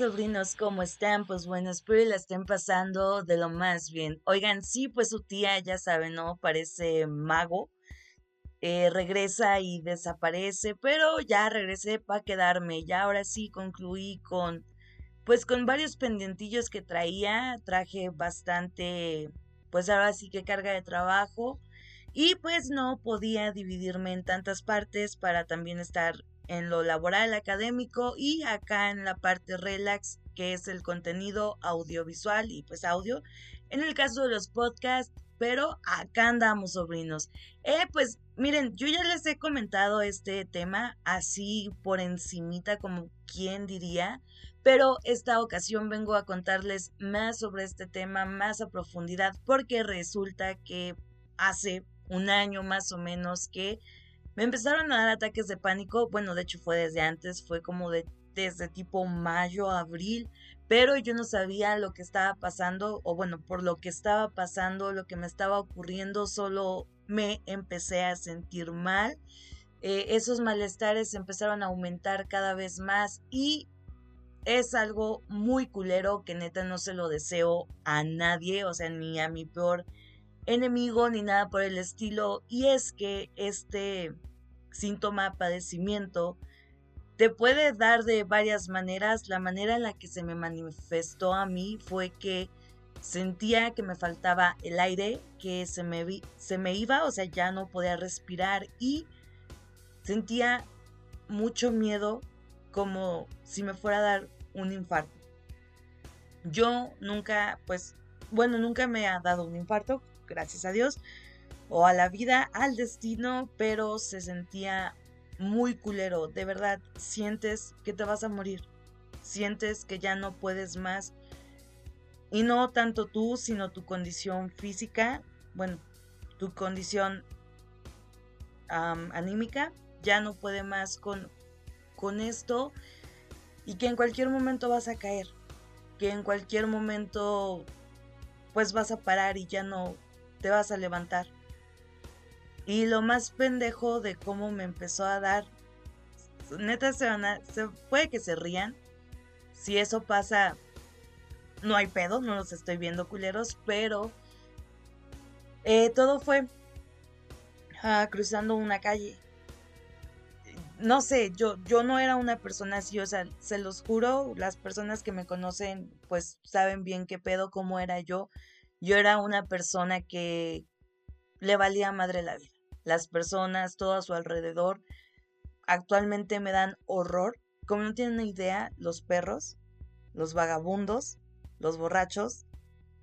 sobrinos? ¿Cómo están? Pues bueno, espero y la estén pasando de lo más bien. Oigan, sí, pues su tía, ya saben, ¿no? Parece mago. Eh, regresa y desaparece, pero ya regresé para quedarme. Ya ahora sí concluí con, pues con varios pendientillos que traía. Traje bastante, pues ahora sí que carga de trabajo. Y pues no podía dividirme en tantas partes para también estar en lo laboral académico y acá en la parte relax, que es el contenido audiovisual y pues audio. En el caso de los podcasts, pero acá andamos, sobrinos. Eh, pues miren, yo ya les he comentado este tema así por encimita, como quien diría, pero esta ocasión vengo a contarles más sobre este tema, más a profundidad, porque resulta que hace un año más o menos que me empezaron a dar ataques de pánico. Bueno, de hecho fue desde antes, fue como de desde tipo mayo, abril, pero yo no sabía lo que estaba pasando, o bueno, por lo que estaba pasando, lo que me estaba ocurriendo, solo me empecé a sentir mal. Eh, esos malestares empezaron a aumentar cada vez más y es algo muy culero que neta no se lo deseo a nadie, o sea, ni a mi peor enemigo ni nada por el estilo. Y es que este síntoma, padecimiento, te puede dar de varias maneras. La manera en la que se me manifestó a mí fue que sentía que me faltaba el aire, que se me, se me iba, o sea, ya no podía respirar y sentía mucho miedo como si me fuera a dar un infarto. Yo nunca, pues, bueno, nunca me ha dado un infarto, gracias a Dios, o a la vida, al destino, pero se sentía muy culero. De verdad, sientes que te vas a morir. Sientes que ya no puedes más. Y no tanto tú, sino tu condición física, bueno, tu condición anímica, ya no puede más con, con esto y que en cualquier momento vas a caer, que en cualquier momento pues vas a parar y ya no te vas a levantar. Y lo más pendejo de cómo me empezó a dar, neta se van a, se, puede que se rían. Si eso pasa, no hay pedo, no los estoy viendo culeros, pero eh, todo fue ah, cruzando una calle. No sé, yo, yo no era una persona así, o sea, se los juro, las personas que me conocen pues saben bien qué pedo, cómo era yo. Yo era una persona que le valía madre la vida. Las personas, todo a su alrededor, actualmente me dan horror. Como no tienen idea, los perros, los vagabundos, los borrachos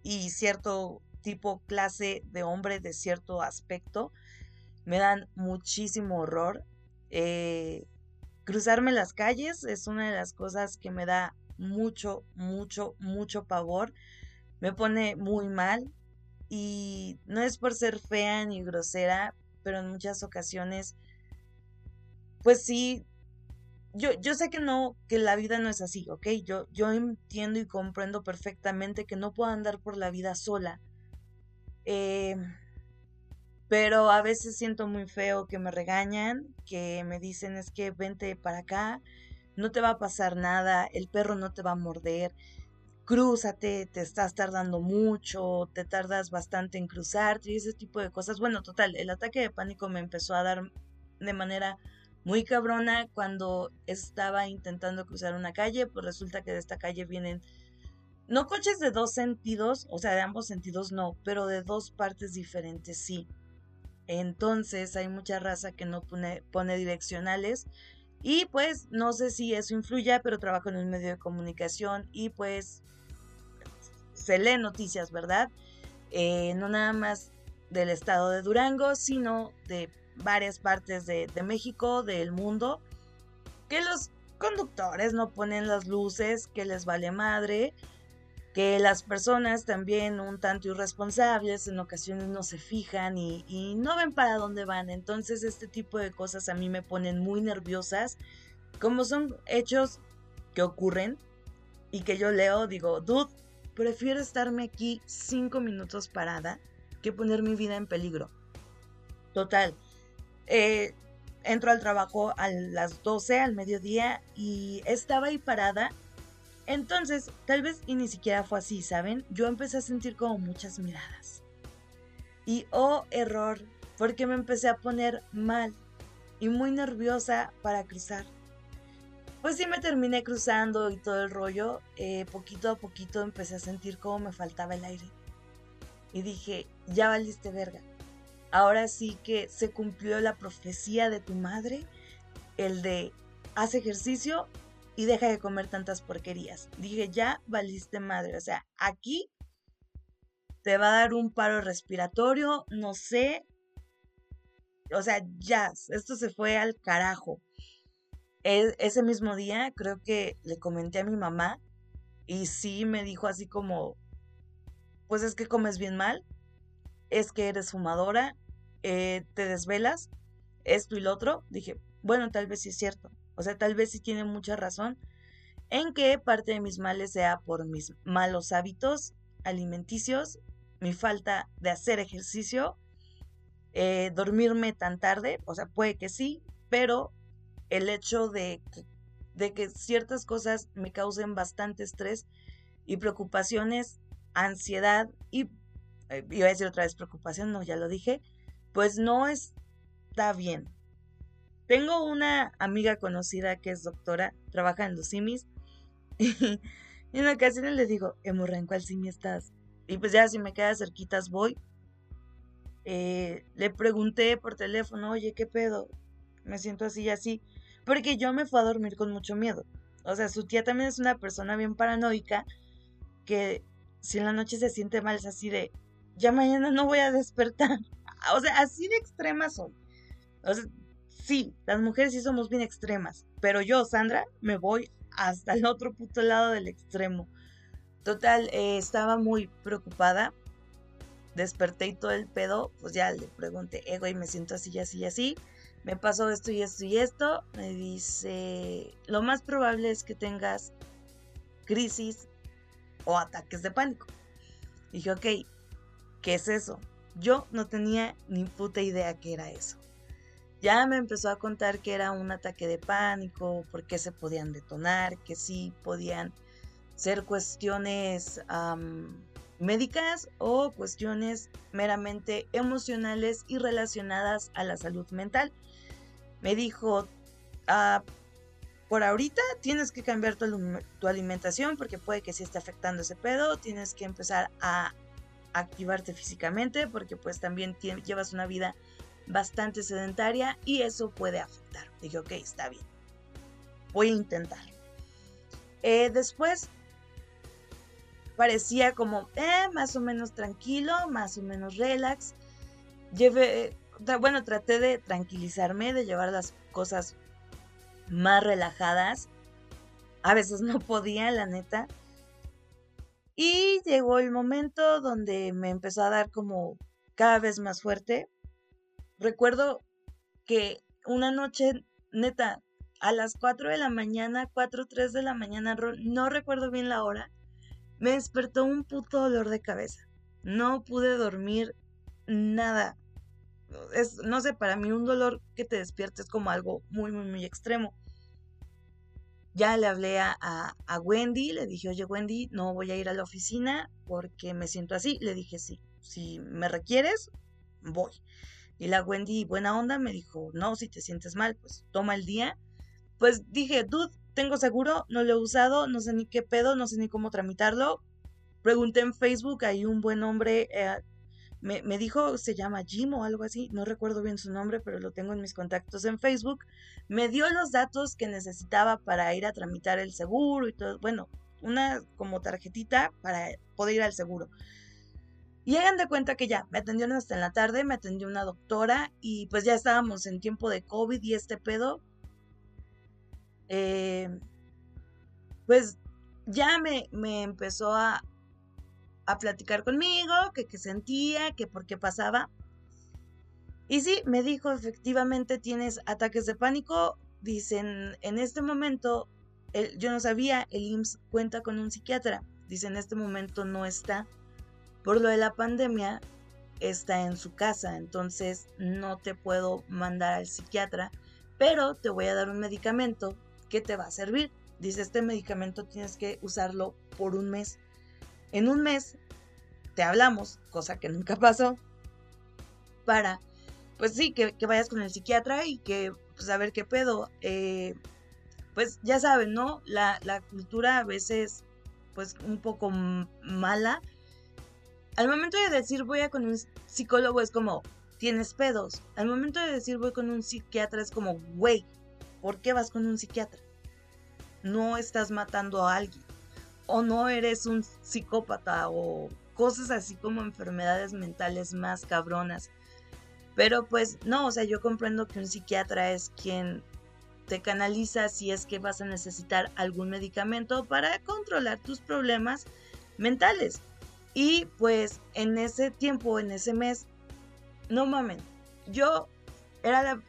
y cierto tipo, clase de hombre de cierto aspecto, me dan muchísimo horror. Eh, cruzarme las calles es una de las cosas que me da mucho, mucho, mucho pavor me pone muy mal y no es por ser fea ni grosera, pero en muchas ocasiones, pues sí, yo, yo sé que no, que la vida no es así, ¿ok? Yo, yo entiendo y comprendo perfectamente que no puedo andar por la vida sola. Eh, pero a veces siento muy feo que me regañan, que me dicen es que vente para acá, no te va a pasar nada, el perro no te va a morder crúzate, te estás tardando mucho, te tardas bastante en cruzarte y ese tipo de cosas. Bueno, total, el ataque de pánico me empezó a dar de manera muy cabrona cuando estaba intentando cruzar una calle, pues resulta que de esta calle vienen no coches de dos sentidos, o sea, de ambos sentidos no, pero de dos partes diferentes sí. Entonces hay mucha raza que no pone, pone direccionales y pues no sé si eso influya, pero trabajo en un medio de comunicación y pues se lee noticias, ¿verdad? Eh, no nada más del estado de Durango, sino de varias partes de, de México, del mundo, que los conductores no ponen las luces, que les vale madre, que las personas también un tanto irresponsables en ocasiones no se fijan y, y, no ven para dónde van. Entonces este tipo de cosas a mí me ponen muy nerviosas. Como son hechos que ocurren y que yo leo, digo, dude, prefiero estarme aquí cinco minutos parada que poner mi vida en peligro. Total. Eh, entro al trabajo a las 12 al mediodía y estaba ahí parada. Entonces, tal vez y ni siquiera fue así, ¿saben? Yo empecé a sentir como muchas miradas. Y oh, error, porque me empecé a poner mal y muy nerviosa para cruzar. Pues sí me terminé cruzando y todo el rollo. Eh, poquito a poquito empecé a sentir como me faltaba el aire. Y dije, ya valiste verga. Ahora sí que se cumplió la profecía de tu madre, el de haz ejercicio y deja de comer tantas porquerías. Dije, ya valiste madre. O sea, aquí te va a dar un paro respiratorio, no sé. O sea, ya, esto se fue al carajo. E, ese mismo día creo que le comenté a mi mamá y sí me dijo así como, pues es que comes bien mal, es que eres fumadora, eh, te desvelas, esto y lo otro. Dije, bueno, tal vez sí es cierto. O sea, tal vez sí tiene mucha razón en que parte de mis males sea por mis malos hábitos alimenticios mi falta de hacer ejercicio, eh, dormirme tan tarde, o sea, puede que sí, pero el hecho de que, de que ciertas cosas me causen bastante estrés y preocupaciones, ansiedad y, eh, iba a decir otra vez preocupación, no, ya lo dije, pues no está bien. Tengo una amiga conocida que es doctora, trabaja en los simis, y en ocasiones le digo, Emorra, ¿en cuál simi estás? Y pues ya si me queda cerquitas voy. Eh, le pregunté por teléfono, oye, ¿qué pedo? Me siento así y así. Porque yo me fui a dormir con mucho miedo. O sea, su tía también es una persona bien paranoica que si en la noche se siente mal es así de, ya mañana no voy a despertar. O sea, así de extremas son. O sea, sí, las mujeres sí somos bien extremas. Pero yo, Sandra, me voy hasta el otro puto lado del extremo. Total, eh, estaba muy preocupada. Desperté y todo el pedo, pues ya le pregunté, eh, güey, me siento así, así, así. Me pasó esto y esto y esto. Me dice, lo más probable es que tengas crisis o ataques de pánico. Dije, ok, ¿qué es eso? Yo no tenía ni puta idea qué era eso. Ya me empezó a contar que era un ataque de pánico, por qué se podían detonar, que sí podían ser cuestiones médicas o cuestiones meramente emocionales y relacionadas a la salud mental. Me dijo, ah, por ahorita tienes que cambiar tu, alimentación porque puede que sí esté afectando ese pedo, tienes que empezar a activarte físicamente porque pues también llevas una vida bastante sedentaria y eso puede afectar. Dije, ok, está bien. Voy a intentar. Eh, después parecía como, eh, más o menos tranquilo, más o menos relax. Llevé, bueno, traté de tranquilizarme, de llevar las cosas más relajadas. A veces no podía, la neta. Y llegó el momento donde me empezó a dar como cada vez más fuerte. Recuerdo que una noche, neta, a las 4 de la mañana, 4 3 de la mañana, no recuerdo bien la hora, me despertó un puto dolor de cabeza. No pude dormir nada. Es, no sé, para mí un dolor que te despiertes es como algo muy, muy, muy extremo. Ya le hablé a, a, Wendy, le dije, oye Wendy, no voy a ir a la oficina porque me siento así. Le dije, sí, si me requieres, voy. Y la Wendy, buena onda, me dijo, no, si te sientes mal, pues toma el día. Pues dije, dude, tengo seguro, no lo he usado, no sé ni qué pedo, no sé ni cómo tramitarlo. Pregunté en Facebook, hay un buen hombre, eh, me, me, dijo, se llama Jim o algo así, no recuerdo bien su nombre, pero lo tengo en mis contactos en Facebook. Me dio los datos que necesitaba para ir a tramitar el seguro y todo, bueno, una como tarjetita para poder ir al seguro. Y hagan de cuenta que ya, me atendieron hasta en la tarde, me atendió una doctora y pues ya estábamos en tiempo de COVID y este pedo, eh, pues ya me, me empezó a, a, platicar conmigo, que qué sentía, que por qué pasaba. Y sí, me dijo, efectivamente tienes ataques de pánico. Dicen, en este momento, yo no sabía, el IMSS cuenta con un psiquiatra. Dice, en este momento no está. Por lo de la pandemia, está en su casa, entonces no te puedo mandar al psiquiatra pero te voy a dar un medicamento que te va a servir. Dice, este medicamento tienes que usarlo por un mes. En un mes te hablamos, cosa que nunca pasó, para, pues sí, que, vayas con el psiquiatra y que, pues a ver qué pedo. Eh, pues ya saben, ¿no? La, la cultura a veces, pues un poco mala. Al momento de decir voy a con un psicólogo es como, tienes pedos. Al momento de decir voy con un psiquiatra es como, güey, ¿por qué vas con un psiquiatra? No estás matando a alguien. O no eres un psicópata o cosas así como enfermedades mentales más cabronas. Pero pues no, o sea, yo comprendo que un psiquiatra es quien te canaliza si es que vas a necesitar algún medicamento para controlar tus problemas mentales. Y pues en ese tiempo, en ese mes, no mamen, yo era la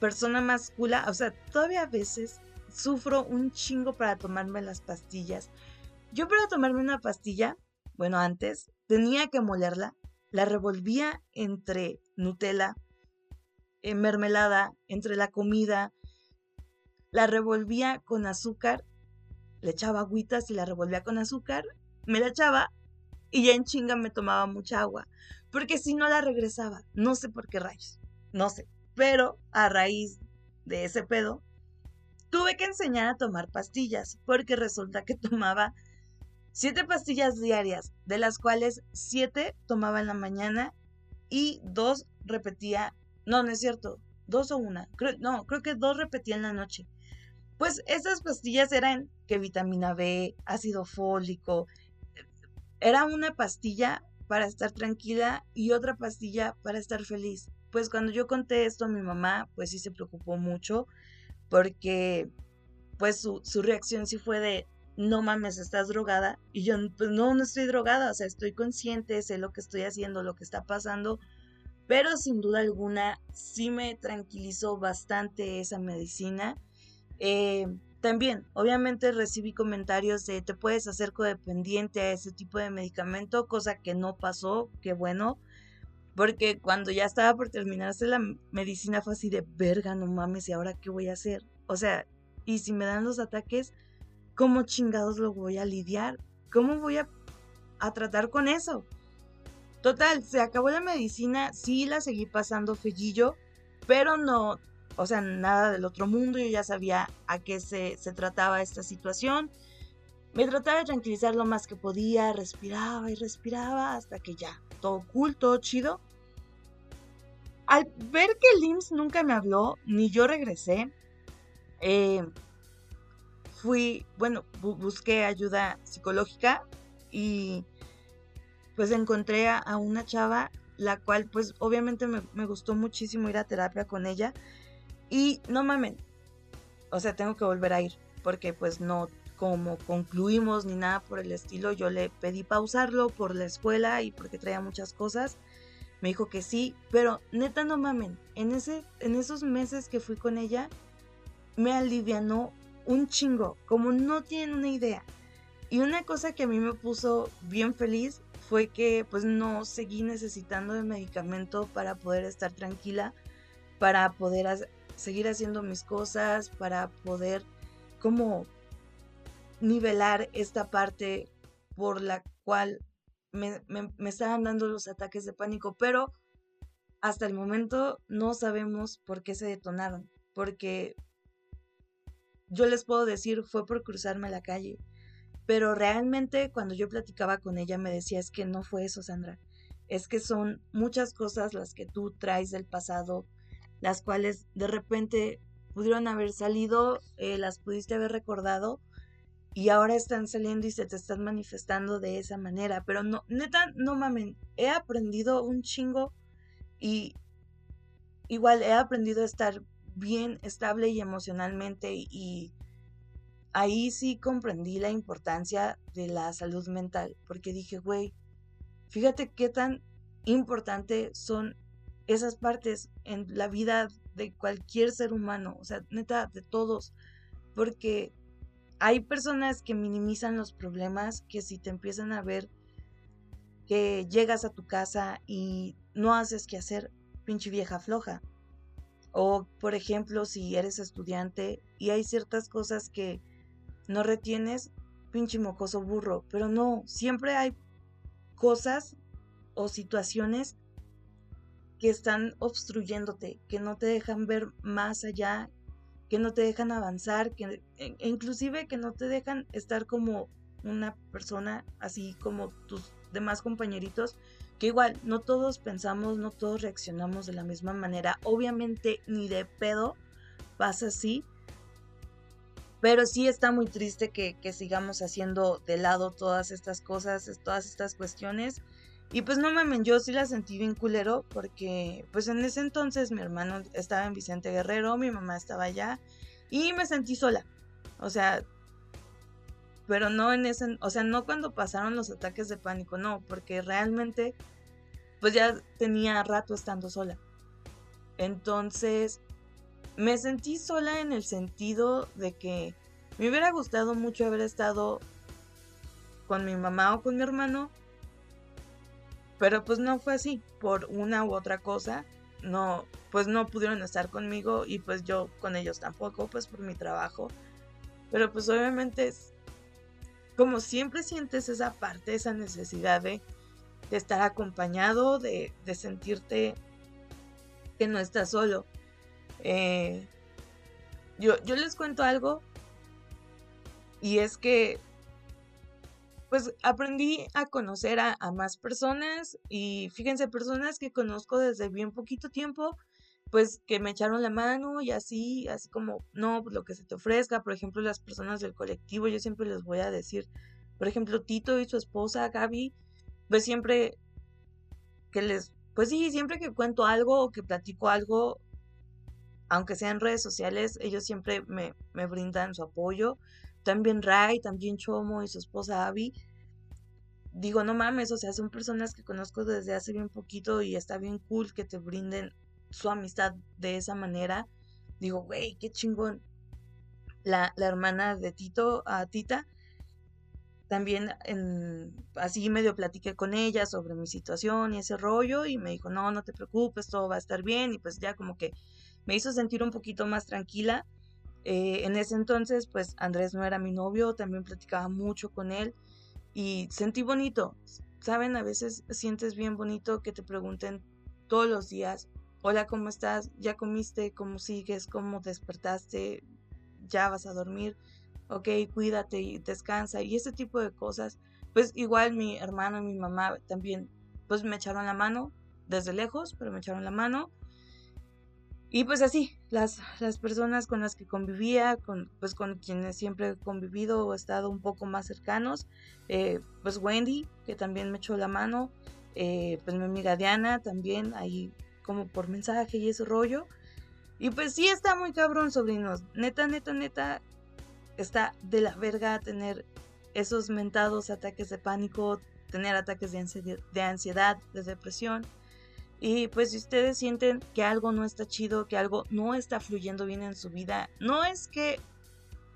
persona más cula, o sea, todavía a veces sufro un chingo para tomarme las pastillas. Yo para tomarme una pastilla, bueno, antes, tenía que molerla, la revolvía entre Nutella, en mermelada, entre la comida, la revolvía con azúcar, le echaba agüitas y la revolvía con azúcar, me la echaba y ya en chinga me tomaba mucha agua porque si no la regresaba. No sé por qué rayos, no sé. Pero a raíz de ese pedo, tuve que enseñar a tomar pastillas, porque resulta que tomaba siete pastillas diarias, de las cuales siete tomaba en la mañana y dos repetía, no, no es cierto, dos o una, no, creo que dos repetía en la noche. Pues esas pastillas eran que vitamina B, ácido fólico, era una pastilla para estar tranquila y otra pastilla para estar feliz. Pues cuando yo conté esto a mi mamá, pues sí se preocupó mucho porque pues su, reacción sí fue de, no mames, estás drogada. Y yo, pues no, no estoy drogada, o sea, estoy consciente, sé lo que estoy haciendo, lo que está pasando, pero sin duda alguna sí me tranquilizó bastante esa medicina. Eh, también, obviamente recibí comentarios de te puedes hacer codependiente a ese tipo de medicamento, cosa que no pasó, qué bueno, porque cuando ya estaba por terminarse la medicina fue así de verga, no mames, ¿y ahora qué voy a hacer? O sea, y si me dan los ataques, ¿cómo chingados lo voy a lidiar? ¿Cómo voy a, a tratar con eso? Total, se acabó la medicina, sí la seguí pasando fellillo, pero no, o sea, nada del otro mundo, yo ya sabía a qué se, trataba esta situación. Me trataba de tranquilizar lo más que podía, respiraba y respiraba hasta que ya, todo cool, todo chido. Al ver que el nunca me habló, ni yo regresé, eh, fui, bueno, busqué ayuda psicológica y pues encontré a, una chava, la cual pues obviamente me, me, gustó muchísimo ir a terapia con ella y no mamen, o sea, tengo que volver a ir, porque pues no, como concluimos ni nada por el estilo, yo le pedí pausarlo por la escuela y porque traía muchas cosas. Me dijo que sí, pero neta no mamen, en, ese, en esos meses que fui con ella, me alivianó un chingo, como no tienen una idea. Y una cosa que a mí me puso bien feliz fue que pues no seguí necesitando de medicamento para poder estar tranquila, para poder seguir haciendo mis cosas, para poder como nivelar esta parte por la cual me, me, estaban dando los ataques de pánico, pero hasta el momento no sabemos por qué se detonaron, porque yo les puedo decir fue por cruzarme la calle, pero realmente cuando yo platicaba con ella me decía es que no fue eso, Sandra, es que son muchas cosas las que tú traes del pasado, las cuales de repente pudieron haber salido, eh, las pudiste haber recordado y ahora están saliendo y se te están manifestando de esa manera. Pero no, neta, no mamen, he aprendido un chingo y igual he aprendido a estar bien estable y emocionalmente y ahí sí comprendí la importancia de la salud mental porque dije, güey, fíjate qué tan importante son esas partes en la vida de cualquier ser humano, o sea, neta, de todos, porque hay personas que minimizan los problemas, que si te empiezan a ver que llegas a tu casa y no haces que hacer, pinche vieja floja. O, por ejemplo, si eres estudiante y hay ciertas cosas que no retienes, pinche mocoso burro. Pero no, siempre hay cosas o situaciones que están obstruyéndote, que no te dejan ver más allá, que no te dejan avanzar, que e, e inclusive que no te dejan estar como una persona así como tus demás compañeritos, que igual no todos pensamos, no todos reaccionamos de la misma manera, obviamente ni de pedo pasa así, pero sí está muy triste que, que sigamos haciendo de lado todas estas cosas, todas estas cuestiones y pues no mamen, yo sí la sentí bien culero porque pues en ese entonces mi hermano estaba en Vicente Guerrero, mi mamá estaba allá y me sentí sola. O sea, pero no en ese, o sea, no cuando pasaron los ataques de pánico, no, porque realmente pues ya tenía rato estando sola. Entonces, me sentí sola en el sentido de que me hubiera gustado mucho haber estado con mi mamá o con mi hermano, pero pues no fue así, por una u otra cosa, no, pues no pudieron estar conmigo y pues yo con ellos tampoco, pues por mi trabajo. Pero pues obviamente es como siempre sientes esa parte, esa necesidad de, estar acompañado, de, sentirte que no estás solo. Eh, yo, yo les cuento algo y es que pues aprendí a conocer a, más personas y fíjense, personas que conozco desde bien poquito tiempo, pues que me echaron la mano y así, así como, no, pues lo que se te ofrezca, por ejemplo, las personas del colectivo, yo siempre les voy a decir, por ejemplo, Tito y su esposa Gaby, pues siempre que les, pues sí, siempre que cuento algo o que platico algo, aunque sea en redes sociales, ellos siempre me, me brindan su apoyo también Ray, también Chomo y su esposa Abby. Digo, no mames, o sea, son personas que conozco desde hace bien poquito y está bien cool que te brinden su amistad de esa manera. Digo, güey, qué chingón. La, la, hermana de Tito, a Tita, también en, así medio platiqué con ella sobre mi situación y ese rollo y me dijo, no, no te preocupes, todo va a estar bien y pues ya como que me hizo sentir un poquito más tranquila eh, en ese entonces, pues Andrés no era mi novio, también platicaba mucho con él y sentí bonito. Saben, a veces sientes bien bonito que te pregunten todos los días, hola, ¿cómo estás? ¿Ya comiste? ¿Cómo sigues? ¿Cómo despertaste? ¿Ya vas a dormir? Ok, cuídate y descansa y ese tipo de cosas. Pues igual mi hermano y mi mamá también, pues me echaron la mano desde lejos, pero me echaron la mano y pues así, las, las personas con las que convivía, con, pues con quienes siempre he convivido o estado un poco más cercanos, eh, pues Wendy, que también me echó la mano, eh, pues mi amiga Diana también, ahí como por mensaje y ese rollo. Y pues sí está muy cabrón, sobrinos. Neta, neta, neta, está de la verga tener esos mentados ataques de pánico, tener ataques de de, ansiedad, de depresión. Y pues si ustedes sienten que algo no está chido, que algo no está fluyendo bien en su vida, no es que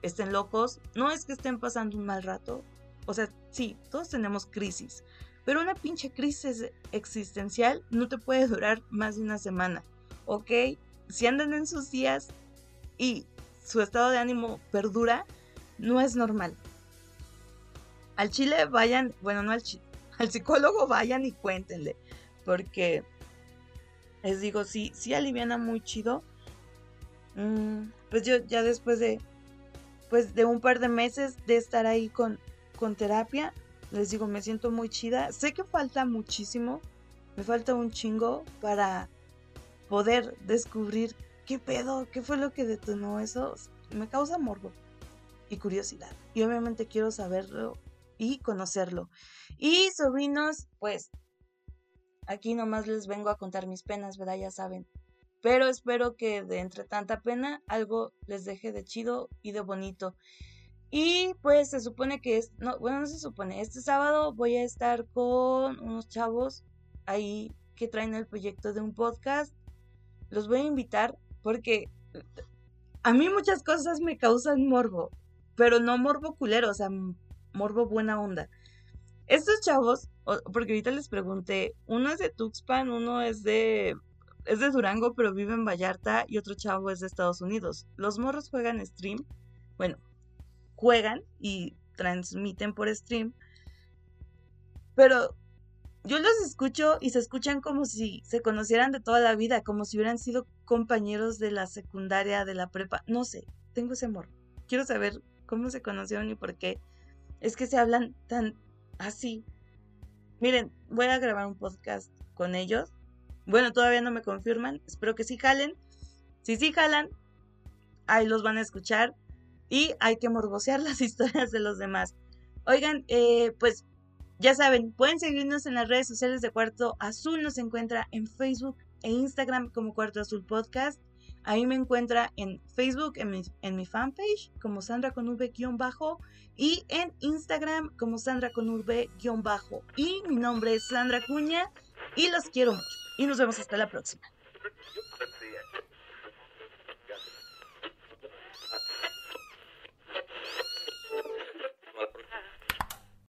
estén locos, no es que estén pasando un mal rato. O sea, sí, todos tenemos crisis, pero una pinche crisis existencial no te puede durar más de una semana, ¿ok? Si andan en sus días y su estado de ánimo perdura, no es normal. Al chile vayan, bueno, no al chile, al psicólogo vayan y cuéntenle, porque les digo, sí, sí aliviana muy chido. Mm, pues yo ya después de, pues de un par de meses de estar ahí con, con terapia, les digo, me siento muy chida. Sé que falta muchísimo, me falta un chingo para poder descubrir qué pedo, qué fue lo que detonó eso. Me causa morbo y curiosidad. Y obviamente quiero saberlo y conocerlo. Y sobrinos, pues Aquí nomás les vengo a contar mis penas, ¿verdad? Ya saben. Pero espero que de entre tanta pena algo les deje de chido y de bonito. Y pues se supone que es, no, bueno, no se supone, este sábado voy a estar con unos chavos ahí que traen el proyecto de un podcast. Los voy a invitar porque a mí muchas cosas me causan morbo, pero no morbo culero, o sea, morbo buena onda. Estos chavos porque ahorita les pregunté, uno es de Tuxpan, uno es de es de Durango, pero vive en Vallarta y otro chavo es de Estados Unidos. Los morros juegan stream, bueno, juegan y transmiten por stream, pero yo los escucho y se escuchan como si se conocieran de toda la vida, como si hubieran sido compañeros de la secundaria, de la prepa, no sé, tengo ese amor. Quiero saber cómo se conocieron y por qué. Es que se hablan tan así. Miren, voy a grabar un podcast con ellos. Bueno, todavía no me confirman. Espero que sí jalen. Si sí jalan, ahí los van a escuchar. Y hay que morbosear las historias de los demás. Oigan, eh, pues ya saben, pueden seguirnos en las redes sociales de Cuarto Azul. Nos encuentra en Facebook e Instagram como Cuarto Azul Podcast. Ahí me encuentra en Facebook, en mi, fanpage, como Sandra con V-bajo, y en Instagram como Sandra con V-bajo. Y mi nombre es Sandra Cuña, y los quiero mucho. Y nos vemos hasta la próxima.